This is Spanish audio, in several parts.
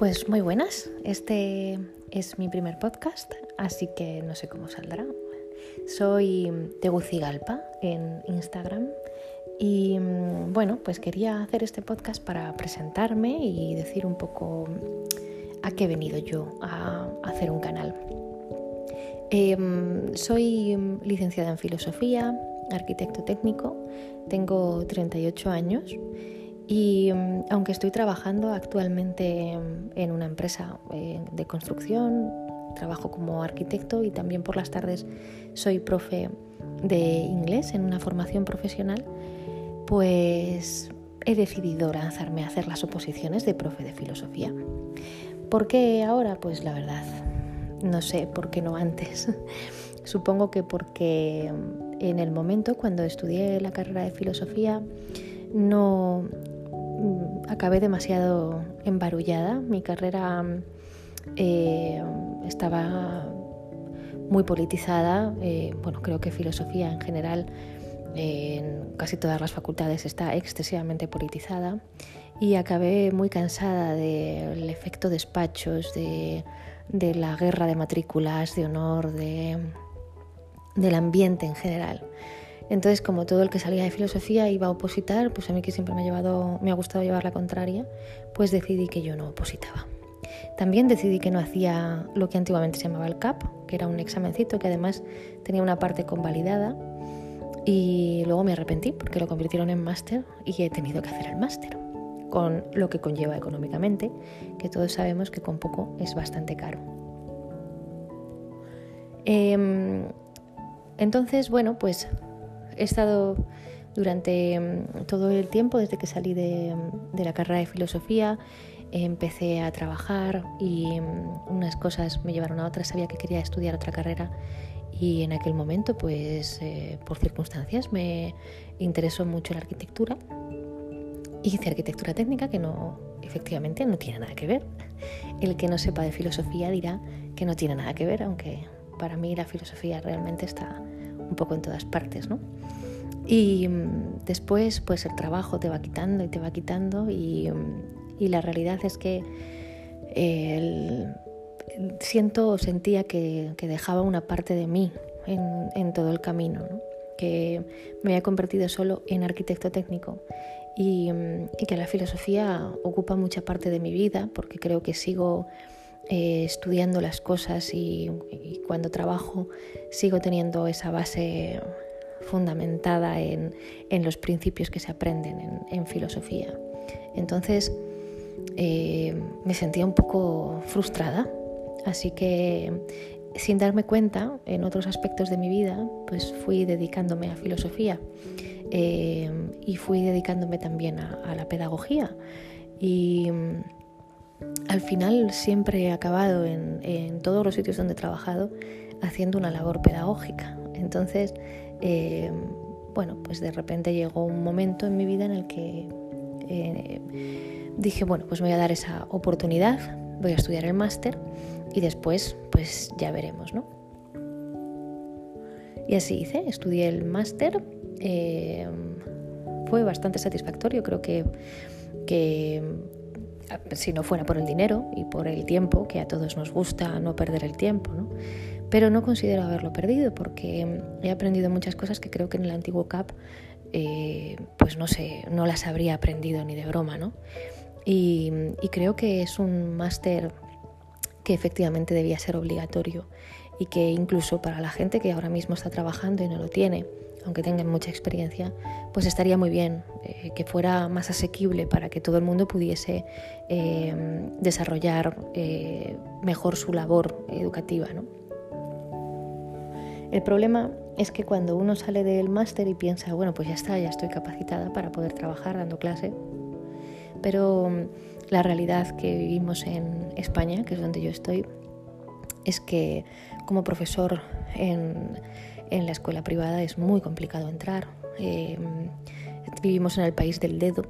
Pues muy buenas, este es mi primer podcast, así que no sé cómo saldrá. Soy Tegucigalpa en Instagram y mm, bueno, pues quería hacer este podcast para presentarme y decir un poco a qué he venido yo a hacer un canal. Em, soy licenciada en filosofía, arquitecto técnico, tengo 38 años y mm, aunque estoy trabajando actualmente en una empresa eh, de construcción, trabajo como arquitecto y también por las tardes soy profe de inglés en una formación profesional, pues he decidido lanzarme a hacer las oposiciones de profe de filosofía. ¿Por qué ahora? Pues la verdad, no sé por qué no antes. Supongo que porque en el momento cuando estudié la carrera de filosofía no Mm, acabé demasiado embarullada. Mi carrera eh, estaba muy politizada. Eh, bueno, creo que filosofía en general en casi todas las facultades está excesivamente politizada y acabé muy cansada del efecto despachos, de, de la guerra de matrículas, de honor, de, del ambiente en general. Entonces, como todo el que salía de filosofía iba a opositar, pues a mí que siempre me ha, llevado, me ha gustado llevar la contraria, pues decidí que yo no opositaba. También decidí que no hacía lo que antiguamente se llamaba el CAP, que era un examencito que además tenía una parte convalidada. Y luego me arrepentí porque lo convirtieron en máster y he tenido que hacer el máster, con lo que conlleva económicamente, que todos sabemos que con poco es bastante caro. Em, entonces, bueno, pues he estado durante mm, todo el tiempo, desde que salí de, la carrera de filosofía, empecé a trabajar y mm, unas cosas me llevaron a otras. Sabía que quería estudiar otra carrera y en aquel momento, pues eh, por circunstancias, me interesó mucho la arquitectura. Hice arquitectura técnica, que no, efectivamente no tiene nada que ver. El que no sepa de filosofía dirá que no tiene nada que ver, aunque para mí la filosofía realmente está un poco en todas partes, ¿no? Y mm, después, pues el trabajo te va quitando y te va quitando y, mm, la realidad es que siento o sentía que, dejaba una parte de mí en, todo el camino, que me había convertido solo en arquitecto técnico y, mm, que la filosofía ocupa mucha parte de mi vida porque creo que sigo eh, estudiando las cosas y, cuando trabajo sigo teniendo esa base fundamentada en, los principios que se aprenden en, filosofía. Entonces eh, me sentía un poco frustrada, así que sin darme cuenta en otros aspectos de mi vida, pues fui dedicándome a filosofía eh, y fui dedicándome también a la pedagogía. Y al final siempre he acabado en, todos los sitios donde he trabajado haciendo una labor pedagógica. Entonces, eh, bueno, pues de repente llegó un momento en mi vida en el que eh, dije, bueno, pues voy a dar esa oportunidad, voy a estudiar el máster y después pues ya veremos, ¿no? Y así hice, estudié el máster, eh, fue bastante satisfactorio, creo que si no fuera por el dinero y por el tiempo, que a todos nos gusta no perder el tiempo, ¿no? Pero no considero haberlo perdido porque he aprendido muchas cosas que creo que en el antiguo CAP eh, pues no sé, no las habría aprendido ni de broma, ¿no? Y, y creo que es un máster que efectivamente debía ser obligatorio y que incluso para la gente que ahora mismo está trabajando y no lo tiene, aunque tengan mucha experiencia, pues estaría muy bien eh, que fuera más asequible para que todo el mundo pudiese eh, desarrollar eh, mejor su labor educativa. El problema es que cuando uno sale del máster y piensa, bueno, pues ya está, ya estoy capacitada para poder trabajar dando clase, pero mm, la realidad que vivimos en España, que es donde yo estoy, es que como profesor en en la escuela privada es muy complicado entrar. Eh, vivimos en el país del dedo.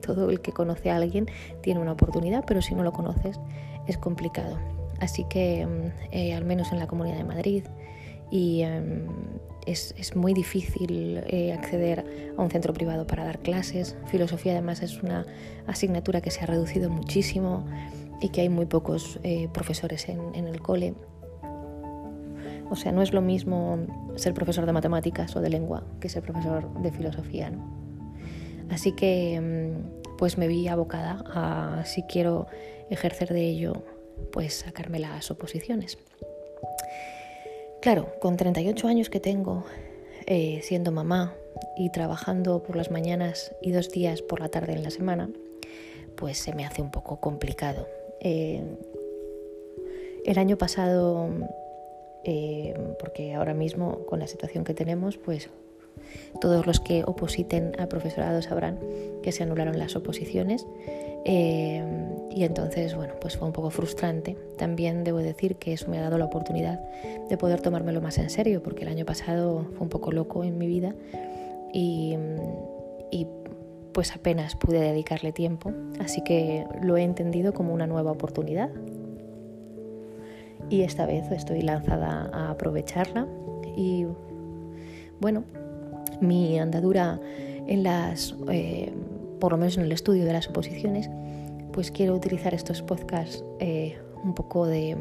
Todo el que conoce a alguien tiene una oportunidad, pero si no lo conoces es complicado. Así que, mm, eh, al menos en la Comunidad de Madrid, y em, es, es, muy difícil eh, acceder a un centro privado para dar clases. Filosofía además es una asignatura que se ha reducido muchísimo. y que hay muy pocos eh, profesores en, el cole. O sea, no es lo mismo ser profesor de matemáticas o de lengua que ser profesor de filosofía. ¿no? Así que mm, pues me vi abocada a, si quiero ejercer de ello, pues sacarme las oposiciones. Claro, con 38 años que tengo, eh, siendo mamá y trabajando por las mañanas y dos días por la tarde en la semana, pues se me hace un poco complicado. Eh, el año pasado, eh, porque ahora mismo con la situación que tenemos, pues todos los que opositen al profesorado sabrán que se anularon las oposiciones eh, y entonces, bueno, pues fue un poco frustrante. También debo decir que eso me ha dado la oportunidad de poder tomármelo más en serio, porque el año pasado fue un poco loco en mi vida y, y pues apenas pude dedicarle tiempo, así que lo he entendido como una nueva oportunidad. Y esta vez estoy lanzada a aprovecharla. Y bueno, mi andadura en las, eh, por lo menos en el estudio de las oposiciones, pues quiero utilizar estos podcasts eh, un poco de,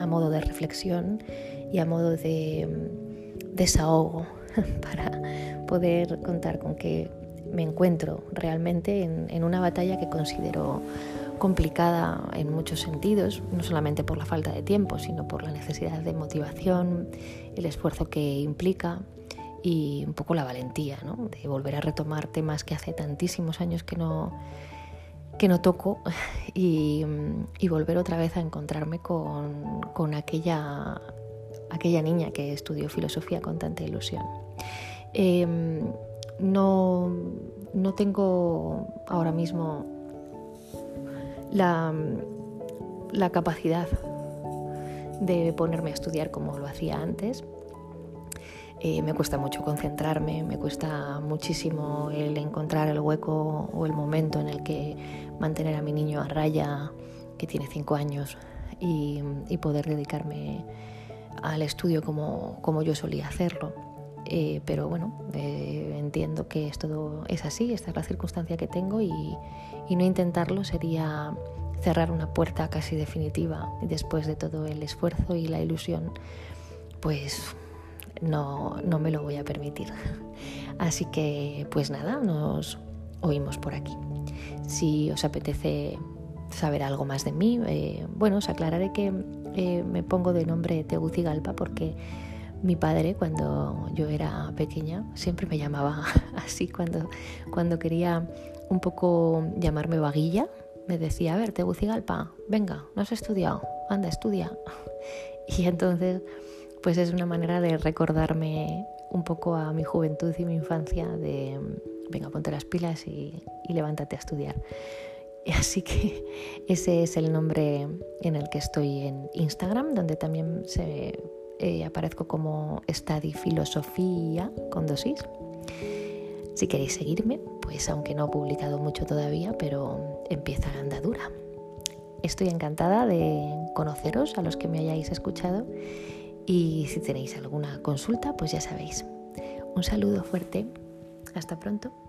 a modo de reflexión y a modo de mm, desahogo para poder contar con que me encuentro realmente en, una batalla que considero complicada en muchos sentidos, no solamente por la falta de tiempo, sino por la necesidad de motivación, el esfuerzo que implica y un poco la valentía ¿no? de volver a retomar temas que hace tantísimos años que no, que no toco y, volver otra vez a encontrarme con, aquella, aquella niña que estudió filosofía con tanta ilusión. Em, no, no, tengo ahora mismo la, la capacidad de ponerme a estudiar como lo hacía antes, eh, me cuesta mucho concentrarme, me cuesta muchísimo el encontrar el hueco o el momento en el que mantener a mi niño a raya, que tiene cinco años, y, poder dedicarme al estudio como, como yo solía hacerlo. Eh, pero bueno, eh, entiendo que esto es así, esta es la circunstancia que tengo y, y no intentarlo sería cerrar una puerta casi definitiva después de todo el esfuerzo y la ilusión, pues no, no me lo voy a permitir. Así que, pues nada, nos oímos por aquí. Si os apetece saber algo más de mí, eh, bueno, os aclararé que eh, me pongo de nombre Tegucigalpa porque mi padre, cuando yo era pequeña, siempre me llamaba así cuando, cuando quería un poco llamarme vaguilla. Me decía, a ver, Tegucigalpa, venga, no has estudiado, anda, estudia. Y entonces pues es una manera de recordarme un poco a mi juventud y mi infancia de, venga, ponte las pilas y, levántate a estudiar. Así que ese es el nombre en el que estoy en Instagram, donde también se, eh, aparezco como Study Filosofía con dosis. Si queréis seguirme, pues aunque no he publicado mucho todavía, pero empieza la andadura. Estoy encantada de conoceros a los que me hayáis escuchado y si tenéis alguna consulta, pues ya sabéis. Un saludo fuerte. Hasta pronto.